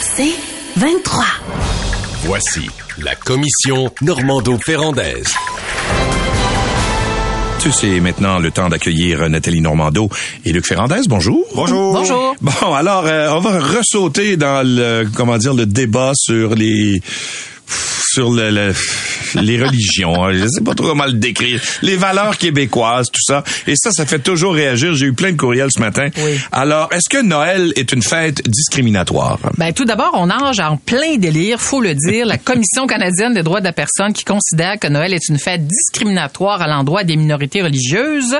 C'est 23. Voici la commission Normando-Ferrandaise. C'est maintenant le temps d'accueillir Nathalie Normando et Luc Ferrandez. Bonjour. Bonjour. Bonjour. Bon, alors, euh, on va ressauter dans le, comment dire, le débat sur les sur le, le- les religions. hein. Je sais pas trop comment le décrire. Les valeurs québécoises, tout ça. Et ça, ça fait toujours réagir. J'ai eu plein de courriels ce matin. Oui. Alors, est-ce que Noël est une fête discriminatoire? Ben, tout d'abord, on nage en plein délire, faut le dire. La Commission canadienne des droits de la personne qui considère que Noël est une fête discriminatoire à l'endroit des minorités religieuses.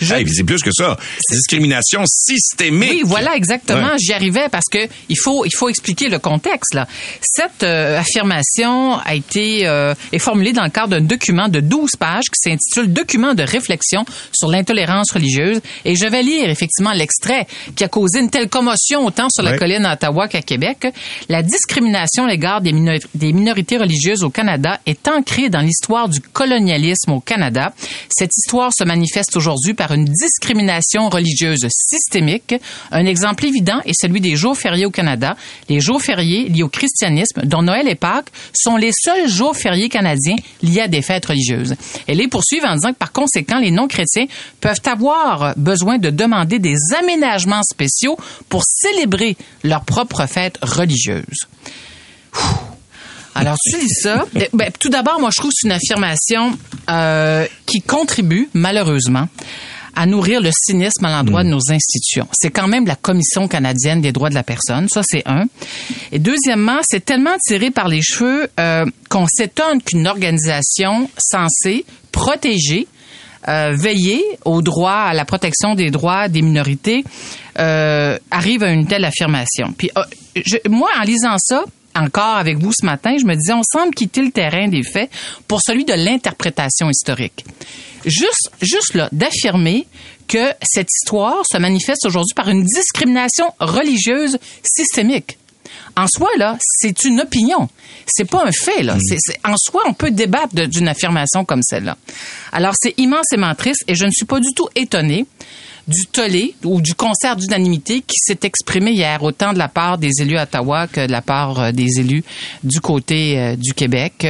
Je- Hey, c'est plus que ça. Discrimination systémique. Oui, voilà exactement. Ouais. J'y arrivais parce que il faut il faut expliquer le contexte là. Cette euh, affirmation a été euh, est formulée dans le cadre d'un document de 12 pages qui s'intitule Document de réflexion sur l'intolérance religieuse et je vais lire effectivement l'extrait qui a causé une telle commotion autant sur la Ouais. colline à Ottawa qu'à Québec. La discrimination à l'égard des, minor- des minorités religieuses au Canada est ancrée dans l'histoire du colonialisme au Canada. Cette histoire se manifeste aujourd'hui par une discrimination religieuse systémique. Un exemple évident est celui des jours fériés au Canada. Les jours fériés liés au christianisme, dont Noël et Pâques, sont les seuls jours fériés canadiens liés à des fêtes religieuses. Elle les poursuit en disant que par conséquent, les non-chrétiens peuvent avoir besoin de demander des aménagements spéciaux pour célébrer leur propre fête religieuse. Alors, tu dis ça? Ben, tout d'abord, moi, je trouve que c'est une affirmation euh, qui contribue, malheureusement, à nourrir le cynisme à l'endroit de nos institutions. C'est quand même la Commission canadienne des droits de la personne, ça c'est un. Et deuxièmement, c'est tellement tiré par les cheveux euh, qu'on s'étonne qu'une organisation censée protéger euh, veiller au droit à la protection des droits des minorités euh, arrive à une telle affirmation. Puis euh, je- moi, en lisant ça, encore avec vous ce matin, je me disais, on semble quitter le terrain des faits pour celui de l'interprétation historique. Juste, juste là, d'affirmer que cette histoire se manifeste aujourd'hui par une discrimination religieuse systémique. En soi, là, c'est une opinion. C'est pas un fait, là. C'est- en soi, on peut débattre d'une affirmation comme celle-là. Alors, c'est immensément triste et je ne suis pas du tout étonnée du tollé ou du concert d'unanimité qui s'est exprimé hier, autant de la part des élus à Ottawa que de la part euh, des élus du côté euh, du Québec.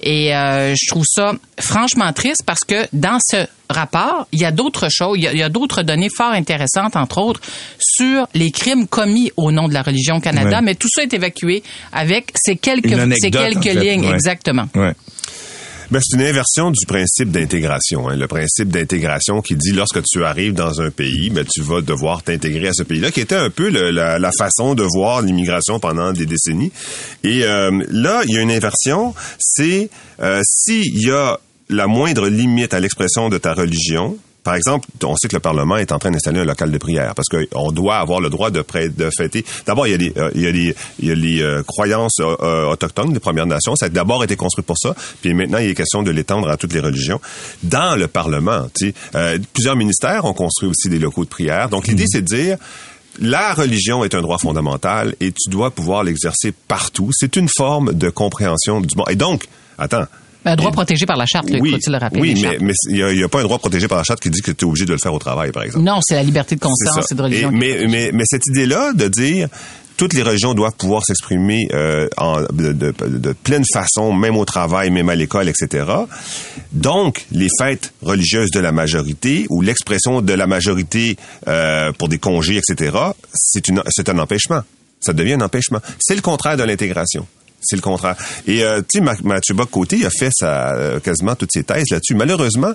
Et euh, je trouve ça franchement triste parce que dans ce rapport, il y a d'autres choses, il y a, d'autres données fort intéressantes, entre autres, sur les crimes commis au nom de la religion au Canada, mais tout ça est évacué avec ces quelques, ces quelques en fait, lignes, exactement. Ouais. Ben, c'est une inversion du principe d'intégration. hein. Le principe d'intégration qui dit lorsque tu arrives dans un pays, ben, tu vas devoir t'intégrer à ce pays-là, qui était un peu la, la façon de voir l'immigration pendant des décennies. Et euh, là, il y a une inversion. C'est euh, s'il y a la moindre limite à l'expression de ta religion, par exemple, on sait que le Parlement est en train d'installer un local de prière parce qu'on doit avoir le droit de, de fêter. D'abord, il y a les, euh, il y a les, il y a les euh, croyances euh, euh, autochtones des Premières Nations. Ça a d'abord été construit pour ça, puis maintenant il est question de l'étendre à toutes les religions. Dans le Parlement, euh, plusieurs ministères ont construit aussi des locaux de prière. Donc l'idée, c'est de dire la religion est un droit fondamental et tu dois pouvoir l'exercer partout. C'est une forme de compréhension du monde. Et donc, attends. Un droit Et- protégé par la charte, Luc, faut-il le rappeler. oui, mais il y a, pas un droit protégé par la charte qui dit que tu es obligé de le faire au travail, par exemple. Non, c'est la liberté de conscience et de religion. Et- mais, mais, mais cette idée-là de dire toutes les religions doivent pouvoir s'exprimer euh, en, de, de, de pleine façon, même au travail, même à l'école, etc. Donc, les fêtes religieuses de la majorité ou l'expression de la majorité euh, pour des congés, etc., c'est une c'est un empêchement. Ça devient un empêchement. C'est le contraire de l'intégration. C'est le contraire. Et euh, tu sais, Ma- Mathieu Bock-Côté, a fait sa, euh, quasiment toutes ses thèses là-dessus. Malheureusement,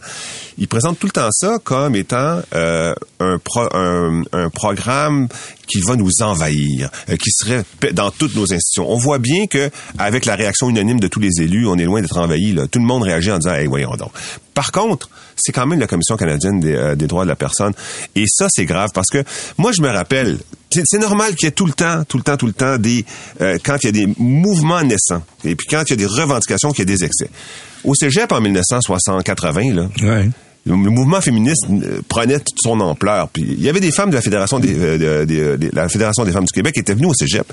il présente tout le temps ça comme étant euh, un, pro- un programme qui va nous envahir, euh, qui serait dans toutes nos institutions. On voit bien que avec la réaction unanime de tous les élus, on est loin d'être envahi. Là. Tout le monde réagit en disant "Hey, voyons donc." Par contre, c'est quand même la Commission canadienne des, euh, des droits de la personne, et ça c'est grave parce que moi je me rappelle, c'est normal qu'il y ait tout le temps, tout le temps, tout le temps des euh, quand il y a des mouvements naissants et puis quand il y a des revendications, qu'il y a des excès. Au Cégep en 1960-80 là. Ouais. Le mouvement féministe euh, prenait toute son ampleur. Puis il y avait des femmes de la fédération des, euh, de- de- la fédération des femmes du Québec qui étaient venues au Cégep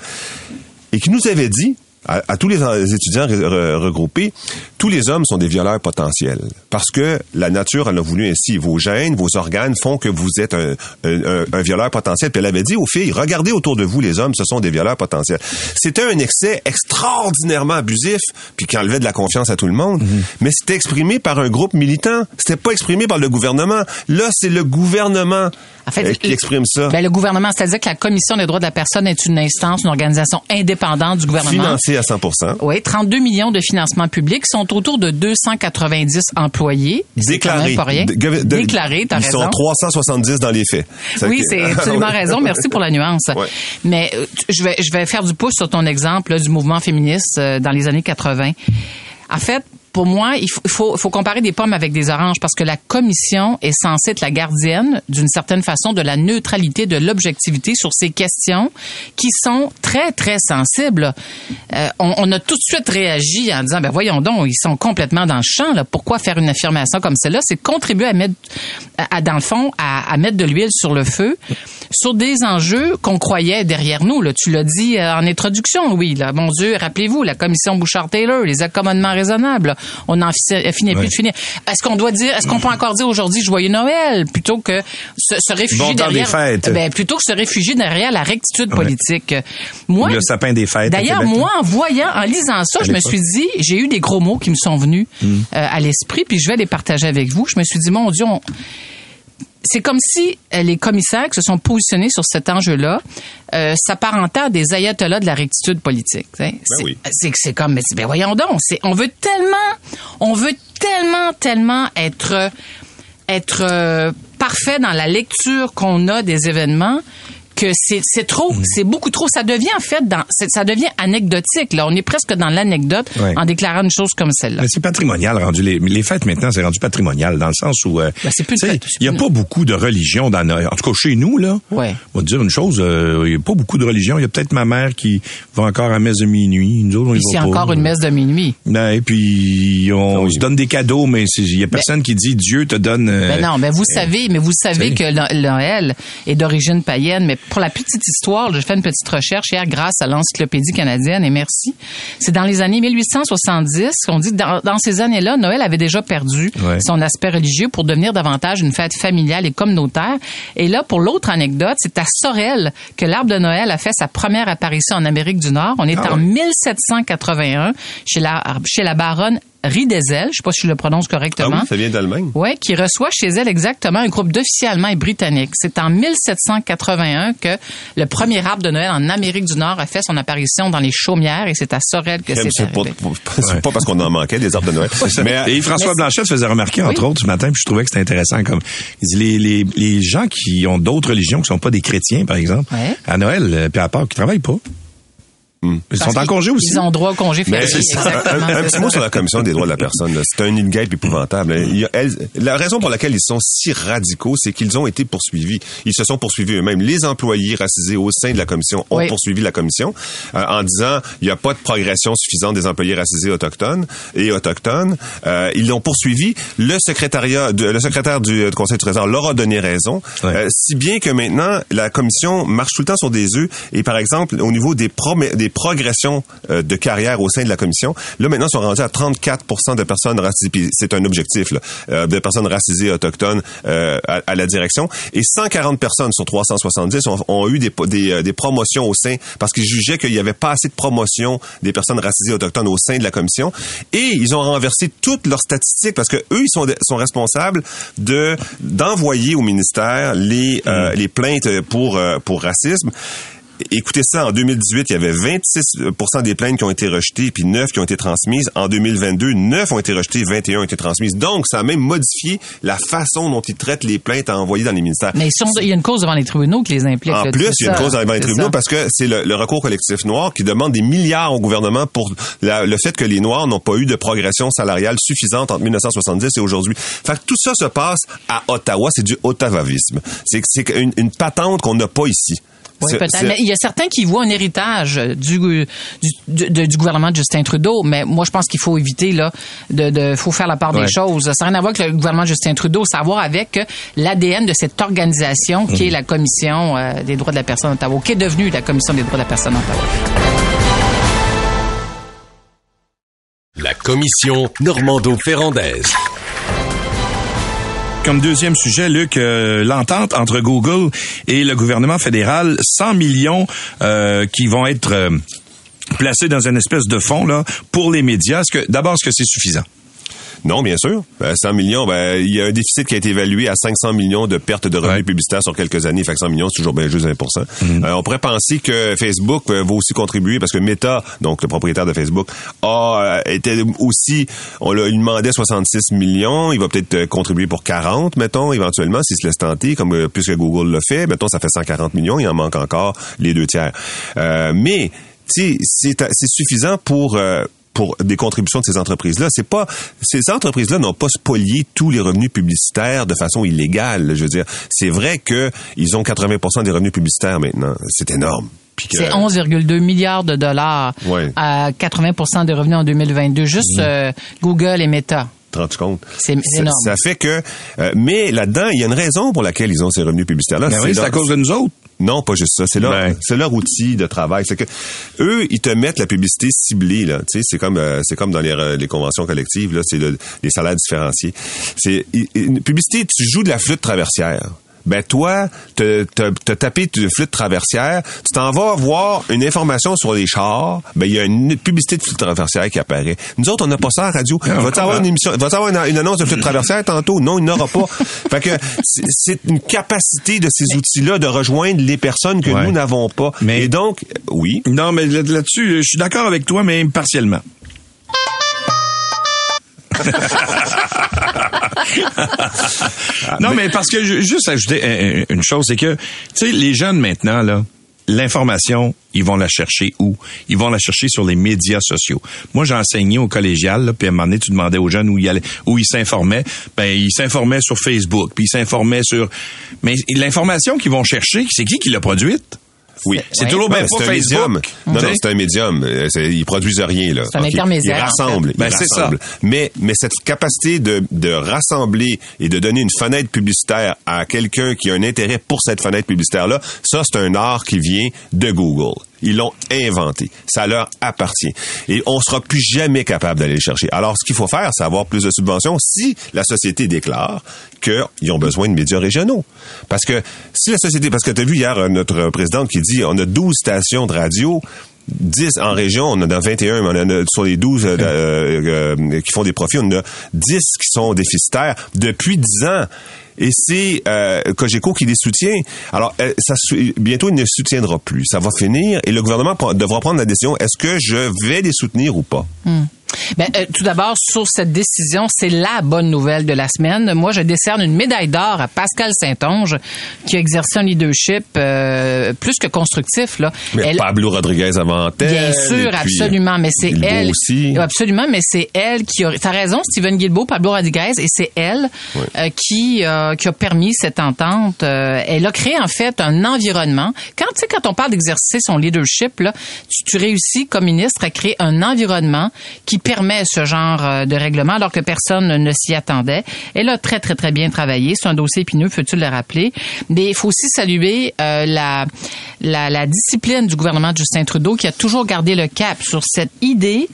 et qui nous avaient dit à, à tous les en- étudiants re- re- regroupés, tous les hommes sont des violeurs potentiels. Parce que la nature, elle a voulu ainsi. Vos gènes, vos organes font que vous êtes un, un- un- violeur potentiel. Puis elle avait dit aux filles, regardez autour de vous, les hommes, ce sont des violeurs potentiels. C'était un excès extraordinairement abusif, puis qui enlevait de la confiance à tout le monde. Mais c'était exprimé par un groupe militant. C'était pas exprimé par le gouvernement. Là, c'est le gouvernement En fait, euh, qui le- exprime ça? Ben, le gouvernement, c'est-à-dire que la Commission des droits de la personne est une instance, une organisation indépendante du gouvernement. financé à 100 Oui, 32 millions de financements publics sont autour de 290 employés. C'est quand même Déclaré. pas rien. De- de- Déclaré, t'as Ils raison. sont 370 dans les faits. Ça Oui, c'est absolument raison. Merci pour la nuance. Ouais. Mais euh, je vais, je vais faire du pouce sur ton exemple là, du mouvement féministe euh, dans les années 80. En fait, pour moi, il faut, comparer des pommes avec des oranges parce que la commission est censée être la gardienne, d'une certaine façon, de la neutralité, de l'objectivité sur ces questions qui sont très, très sensibles. Euh, on, a tout de suite réagi en disant, ben voyons donc, ils sont complètement dans le champ. Là. Pourquoi faire une affirmation comme celle-là? C'est contribuer à mettre, à, dans le fond, à, à mettre de l'huile sur le feu sur des enjeux qu'on croyait derrière nous. Là. Tu l'as dit euh, en introduction, Louis. Là. Mon Dieu, rappelez-vous, la commission Bouchard-Taylor, les accommodements raisonnables. On n'en fi- finit plus de finir. Est-ce qu'on doit dire, est-ce qu'on peut encore dire aujourd'hui Joyeux Noël plutôt que se, se réfugier Bon temps des derrière, fêtes. ben, plutôt que se réfugier derrière la rectitude politique. Moi, Le sapin des fêtes. D'ailleurs, moi, en voyant, en lisant ça, je me suis dit, j'ai eu des gros mots qui me sont venus Hmm. euh, à l'esprit, puis je vais les partager avec vous. Je me suis dit, mon Dieu, on- c'est comme si euh, les commissaires qui se sont positionnés sur cet enjeu-là euh, s'apparentaient à des ayatollahs de la rectitude politique. tu sais. c'est, oui. comme, mais ben voyons donc, on veut tellement, on veut tellement, tellement être, être euh, parfait dans la lecture qu'on a des événements que c'est, c'est trop, Mm. c'est beaucoup trop. Ça devient en fait, dans, ça devient anecdotique. Là, on est presque dans l'anecdote Ouais. en déclarant une chose comme celle-là. C'est patrimonial rendu les, les fêtes maintenant c'est rendu patrimonial dans le sens où euh, Ben, c'est il y a pas beaucoup de religion dans Noël. En tout cas chez nous là. Ouais. On va te dire une chose, euh, il y a pas beaucoup de religion. Il y a peut-être ma mère qui va encore à messe de minuit. Nous autres on y va pas. encore une messe de minuit. Non, et puis on Oui. se donne des cadeaux, mais il y a personne qui dit Dieu te donne. euh, Ben non, mais vous savez, mais vous savez que Noël est d'origine païenne. Mais pour la petite histoire, j'ai fait une petite recherche hier grâce à l'Encyclopédie canadienne et merci. C'est dans les années 1870 qu'on dit que dans, dans ces années-là, Noël avait déjà perdu Ouais. son aspect religieux pour devenir davantage une fête familiale et communautaire. Et là, pour l'autre anecdote, c'est à Sorel que l'arbre de Noël a fait sa première apparition en Amérique du Nord. On est Ah en ouais. 1781 chez la, chez la baronne Riedesel. Je sais pas si je le prononce Ah correctement. oui, ça vient d'Allemagne. Oui, qui reçoit chez elle exactement un groupe d'officiers allemands et britanniques. C'est en 1781 que le premier arbre de Noël en Amérique du Nord a fait son apparition dans les chaumières et c'est à Sorel que c'est arrivé. c'est pas parce qu'on en manquait des arbres de Noël. Mais Et François Mais- Blanchette faisait remarquer, entre Oui. autres, ce matin, puis je trouvais que c'était intéressant. Comme il dit, les, les, les gens qui ont d'autres religions, qui sont pas des chrétiens, par exemple, Ouais. à Noël, euh, puis à Pâques, qui travaillent pas. Ils Parce sont en congé aussi. Ils ont droit au congé Mais férié. c'est ça. exactement, un, un c'est petit mot sur la commission des droits de la personne. C'est un in-game épouvantable. Il y a- elle- la raison pour laquelle ils sont si radicaux, c'est qu'ils ont été poursuivis. Ils se sont poursuivis eux-mêmes. Les employés racisés au sein de la commission ont Oui. poursuivi la commission euh, en disant il n'y a pas de progression suffisante des employés racisés autochtones et autochtones. Euh, ils l'ont poursuivi. Le secrétariat, de- le secrétaire du, du Conseil du Trésor leur a donné raison. Euh, si bien que maintenant la commission marche tout le temps sur des œufs. Et par exemple, au niveau des, des progressions euh, de carrière au sein de la commission, là maintenant ils sont rendus à 34 de personnes racisées. C'est un objectif là, euh, de personnes racisées autochtones euh, à, à la direction. Et 140 personnes sur 370 ont, ont eu des, des, euh, des promotions au sein parce qu'ils jugeaient qu'il n'y avait pas assez de promotion des personnes racisées autochtones au sein de la commission. Et ils ont renversé toutes leurs statistiques parce que eux ils sont, sont responsables de d'envoyer au ministère les euh, les plaintes pour euh, pour racisme. Écoutez ça, en 2018, il y avait 26% des plaintes qui ont été rejetées, puis 9 qui ont été transmises. En 2022, 9 ont été rejetées, 21 ont été transmises. Donc, ça a même modifié la façon dont ils traitent les plaintes à envoyer dans les ministères. Mais il y a une cause devant les tribunaux qui les implique. En là, plus, il y a une ça. cause devant les tribunaux ça. parce que c'est le, le recours collectif noir qui demande des milliards au gouvernement pour la- le fait que les Noirs n'ont pas eu de progression salariale suffisante entre 1970 et aujourd'hui. Fait que tout ça se passe à Ottawa, c'est du ottawavisme. C'est c'est une, une patente qu'on n'a pas ici. Oui, peut-être. Mais il y a certains qui voient un héritage du, du, du, gouvernement de Justin Trudeau, mais moi, je pense qu'il faut éviter, là, de, de, faut faire la part Ouais. des choses. Ça n'a rien à voir avec le gouvernement de Justin Trudeau, ça a à voir avec l'ADN de cette organisation qui est la Commission euh, des droits de la personne d'Ottawa, qui est devenue la Commission des droits de la personne d'Ottawa. commission Normando-Ferrandaise. Comme deuxième sujet, Luc, euh, l'entente entre Google et le gouvernement fédéral, 100 millions euh, qui vont être euh, placés dans une espèce de fonds là pour les médias. Est-ce que d'abord est-ce que c'est suffisant? Non, bien sûr. Ben, 100 millions, ben, il y a un déficit qui a été évalué à 500 millions de pertes de revenus Ouais. publicitaires sur quelques années. Fait que 100 millions, c'est toujours bien juste 1 Euh, On pourrait penser que Facebook euh, va aussi contribuer parce que Meta, donc le propriétaire de Facebook, a euh, été aussi, on l'a- il demandait 66 millions. Il va peut-être euh, contribuer pour 40, mettons, éventuellement, s'il se laisse tenter, comme euh, puisque Google l'a fait. Mettons, ça fait 140 millions. Il en manque encore les deux tiers. Euh, mais, tu sais, c'est c'est suffisant pour... euh, pour des contributions de ces entreprises-là. C'est pas ces entreprises-là n'ont pas spolié tous les revenus publicitaires de façon illégale. Je veux dire, c'est vrai que ils ont 80% des revenus publicitaitaires maintenant. C'est énorme. C'est 11,2 milliards de dollars Ouais. à 80% des revenus en 2022. Juste euh, Google et Meta. C'est Ça, énorme. ça fait que, euh, mais là-dedans, il y a une raison pour laquelle ils ont ces revenus publicitaires-là. Ben oui, c'est à cause de nous autres. Non, pas juste ça. C'est leur, Ben. c'est leur outil de travail. C'est que eux, ils te mettent la publicité ciblée là. Tu sais, c'est comme, euh, c'est comme dans les, euh, les conventions collectives là. C'est le- les salaires différenciés. C'est une publicité. Tu joues de la flûte traversière. Ben toi, te, te, te taper de flûte traversière, tu t'en vas voir une information sur les chars, ben il y a une publicité de flûte traversière qui apparaît. Nous autres, on n'a pas ça à la radio. Ah, Va-tu avoir une émission, va-tu avoir une, une annonce de flûte traversière tantôt? Non, il n'aura pas. fait que c'est- une capacité de ces outils-là de rejoindre les personnes que Ouais. nous n'avons pas. Mais- Et donc, oui. Non, mais là- là-dessus, je suis d'accord avec toi, mais partiellement. non, mais parce que juste ajouter euh, une chose, c'est que, tu sais, les jeunes maintenant, là, l'information, ils vont la chercher où? Ils vont la chercher sur les médias sociaux. Moi, j'ai enseigné au collégial, là, puis à un moment donné, tu demandais aux jeunes où ils allaient, où ils s'informaient. Ben, ils s'informaient sur Facebook, puis ils s'informaient sur... Mais l'information qu'ils vont chercher, c'est qui qui l'a produite? Oui. C'est Ouais. toujours c'est pas un Facebook. médium. Non, non, c'est un médium. Euh, Ils produisent rien, là. C'est un Ok. intermédiaire, Ils en rassemblent. fait. Ben, c'est ça. rassemblent. Mais, mais cette capacité de, de rassembler et de donner une fenêtre publicitaire à quelqu'un qui a un intérêt pour cette fenêtre publicitaire-là, ça, c'est un art qui vient de Google. Ils l'ont inventé. Ça leur appartient. Et on sera plus jamais capable d'aller le chercher. Alors, ce qu'il faut faire, c'est avoir plus de subventions si la société déclare qu'ils ont besoin de médias régionaux. Parce que si la société, parce que tu as vu hier euh, notre présidente qui dit on a 12 stations de radio, 10 en région, on en a 21, mais on en a sur les 12 euh, euh, qui font des profits, on en a 10 qui sont déficitaires depuis 10 ans. Et c'est euh, Cogeco qui les soutient. Alors, euh, ça, bientôt, il ne soutiendra plus. Ça va finir et le gouvernement devra prendre la décision, est-ce que je vais les soutenir ou pas? Ben, euh, tout d'abord, sur cette décision, c'est la bonne nouvelle de la semaine. Moi, je décerne une médaille d'or à Pascal Saint-Onge, qui a exercé un leadership euh, plus que constructif. Là. Mais Elle- Pablo Rodriguez avant elle. Bien sûr, puis, absolument, mais c'est elle. aussi. Absolument, mais c'est elle qui a. T'as raison, Steven Guilbeault, Pablo Rodriguez, et c'est elle euh, qui euh, qui a permis cette entente. Euh, elle a créé en fait un environnement. Quand tu sais, quand on parle d'exercer son leadership, là, tu, tu réussis comme ministre à créer un environnement qui permet ce genre euh, de règlement, alors que personne ne s'y attendait. Elle a très très très bien travaillé. C'est un dossier épineux, faut-tu le rappeler. Mais il faut aussi saluer euh, la, la la discipline du gouvernement de Justin Trudeau qui a toujours gardé le cap sur cette idée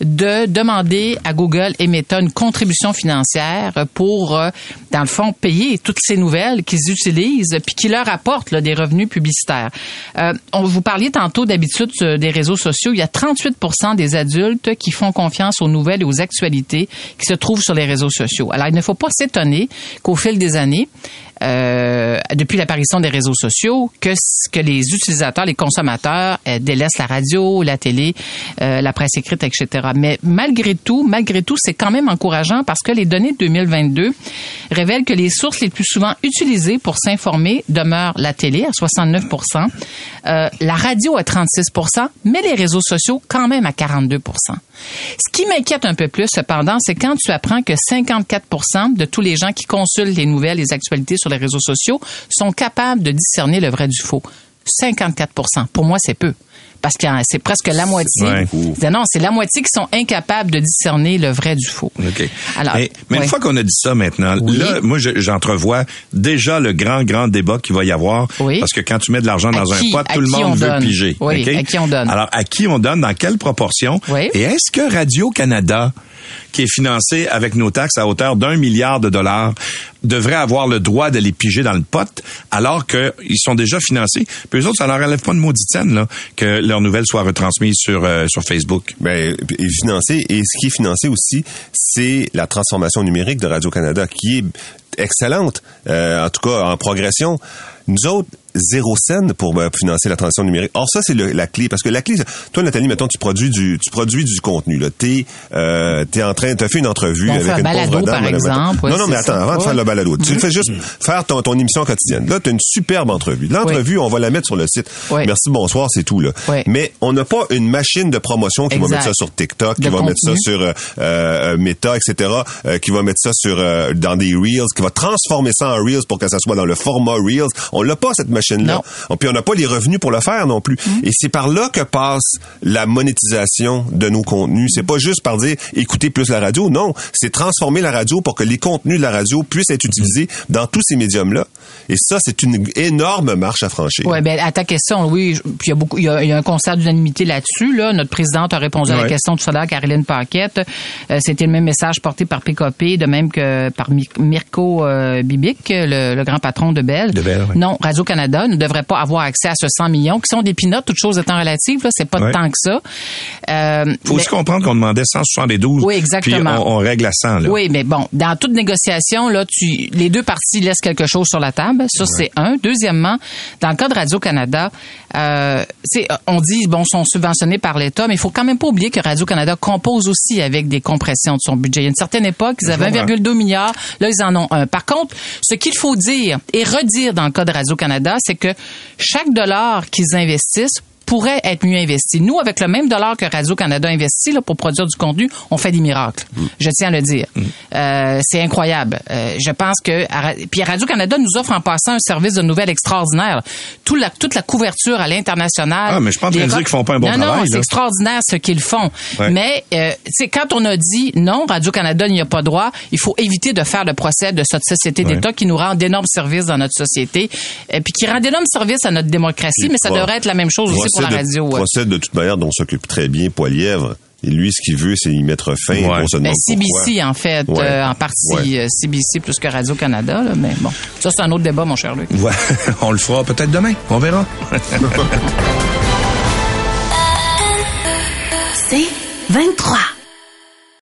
de demander à Google et Meta une contribution financière pour, euh, dans le fond, payer toutes ces nouvelles qu'ils utilisent puis qui leur apportent là, des revenus publicitaires. Euh, on vous parliez tantôt d'habitude euh, des réseaux sociaux. Il y a 38 des adultes qui font aux nouvelles et aux actualités qui se trouvent sur les réseaux sociaux. Alors, il ne faut pas s'étonner qu'au fil des années, euh, depuis l'apparition des réseaux sociaux, que, que les utilisateurs, les consommateurs euh, délaissent la radio, la télé, euh, la presse écrite, etc. Mais malgré tout, malgré tout, c'est quand même encourageant parce que les données de 2022 révèlent que les sources les plus souvent utilisées pour s'informer demeurent la télé à 69% euh, la radio à 36% mais les réseaux sociaux quand même à 42 Ce qui m'inquiète un peu plus, cependant, c'est quand tu apprends que 54% de tous les gens qui consultent les nouvelles, les actualités les réseaux sociaux sont capables de discerner le vrai du faux. 54% Pour moi, c'est peu. Parce que c'est presque la moitié. Ouais. C'est- Non, c'est la moitié qui sont incapables de discerner le vrai du faux. OK. Alors, mais mais ouais. une fois qu'on a dit ça maintenant, Oui. là, moi, je- j'entrevois déjà le grand, grand débat qu'il va y avoir. Oui. Parce que quand tu mets de l'argent dans qui- un pot, tout le monde on veut donne? piger. Oui, OK? à qui on donne? Alors, à qui on donne, dans quelle proportion? Oui. Et est-ce que Radio-Canada qui est financé avec nos taxes à hauteur d'un milliard de dollars, devrait avoir le droit de les piger dans le pot, alors qu'ils sont déjà financés. Puis eux autres, ça leur enlève pas de maudite là, que leurs nouvelles soient retransmises sur, euh, sur Facebook. Ben, et financé. Et ce qui est financé aussi, c'est la transformation numérique de Radio-Canada, qui est excellente, euh, en tout cas en progression. Nous autres, zéro scène pour euh, financer la transition numérique. Or ça c'est la clé parce que la clé toi Nathalie mettons tu produis du tu produis du contenu là. T'es euh, t'es en train t'as fait une entrevue On avec un une balado, pauvre dame par exemple, ouais, non non mais attends avant de faire le balado tu le fais juste faire ton, ton émission quotidienne. Là t'as une superbe entrevue. L'entrevue on va la mettre sur le site. Ouais. merci bonsoir c'est tout là. Ouais. mais on n'a pas une machine de promotion qui va mettre ça sur TikTok qui De va mettre ça sur euh, euh, Meta etc euh, qui va mettre ça sur euh, dans des reels qui va transformer ça en reels pour que ça soit dans le format reels. On l'a pas cette machine là Non. puis on n'a pas les revenus pour le faire non plus. Et c'est par là que passe la monétisation de nos contenus. C'est pas juste par dire écouter plus la radio. Non, c'est transformer la radio pour que les contenus de la radio puissent être utilisés dans tous ces médiums-là. Et ça, c'est une énorme marche à franchir. Ouais, ben à ta question, oui, puis il y a beaucoup, il y a, il y a un constat d'unanimité là-dessus. Là, notre présidente a répondu à la question tout à l'heure, Caroline Paquette. Euh, C'était le même message porté par PKP, de même que par Mi- Mirko euh, Bibic, le, le grand patron de Bell. De Bell, ouais. Non, Radio Canada ne devrait pas avoir accès à ce 100 millions, qui sont des pinottes, toutes choses étant relatives. Là, c'est pas Ouais. tant que ça. Euh, Faut mais- aussi comprendre qu'on demandait 172. Oui, exactement. Puis on, on règle à 100, là. Oui, mais bon, dans toute négociation, là, tu, les deux parties laissent quelque chose sur la table. Ça, c'est un. Deuxièmement, dans le cas de Radio-Canada, euh, on dit, bon, sont subventionnés par l'État, mais il faut quand même pas oublier que Radio-Canada compose aussi avec des compressions de son budget. Il y a une certaine époque, ils avaient 1,2 milliard. Là, ils en ont un. Par contre, ce qu'il faut dire et redire dans le cas de Radio-Canada, c'est que chaque dollar qu'ils investissent pourrait être mieux investi. Nous, avec le même dollar que Radio-Canada investit là, pour produire du contenu, on fait des miracles. Je tiens à le dire. Euh, c'est incroyable. Euh, je pense que... Puis Radio-Canada nous offre en passant un service de nouvelles extraordinaire. Tout la, toute la couverture à l'international. Ah, mais je dire rock- qu'ils font pas un bon non, travail, Non, c'est extraordinaire ce qu'ils font. Ouais. Mais euh, quand on a dit non, Radio-Canada n'y a pas droit, il faut éviter de faire le procès de cette société Ouais. d'État qui nous rend d'énormes services dans notre société, et puis qui rend d'énormes services à notre démocratie, mais ça devrait être la même chose aussi pour la procède de- radio. ouais. procède de toute manière dont s'occupe très bien Poilièvre. Et lui, ce qu'il veut, c'est y mettre fin. Ouais. On se Ben, demande CBC, en fait, Ouais. euh, en partie Ouais. euh, CBC plus que Radio-Canada, là, mais bon, ça c'est un autre débat, mon cher Luc. Ouais, on le fera peut-être demain. On verra. C'est 23.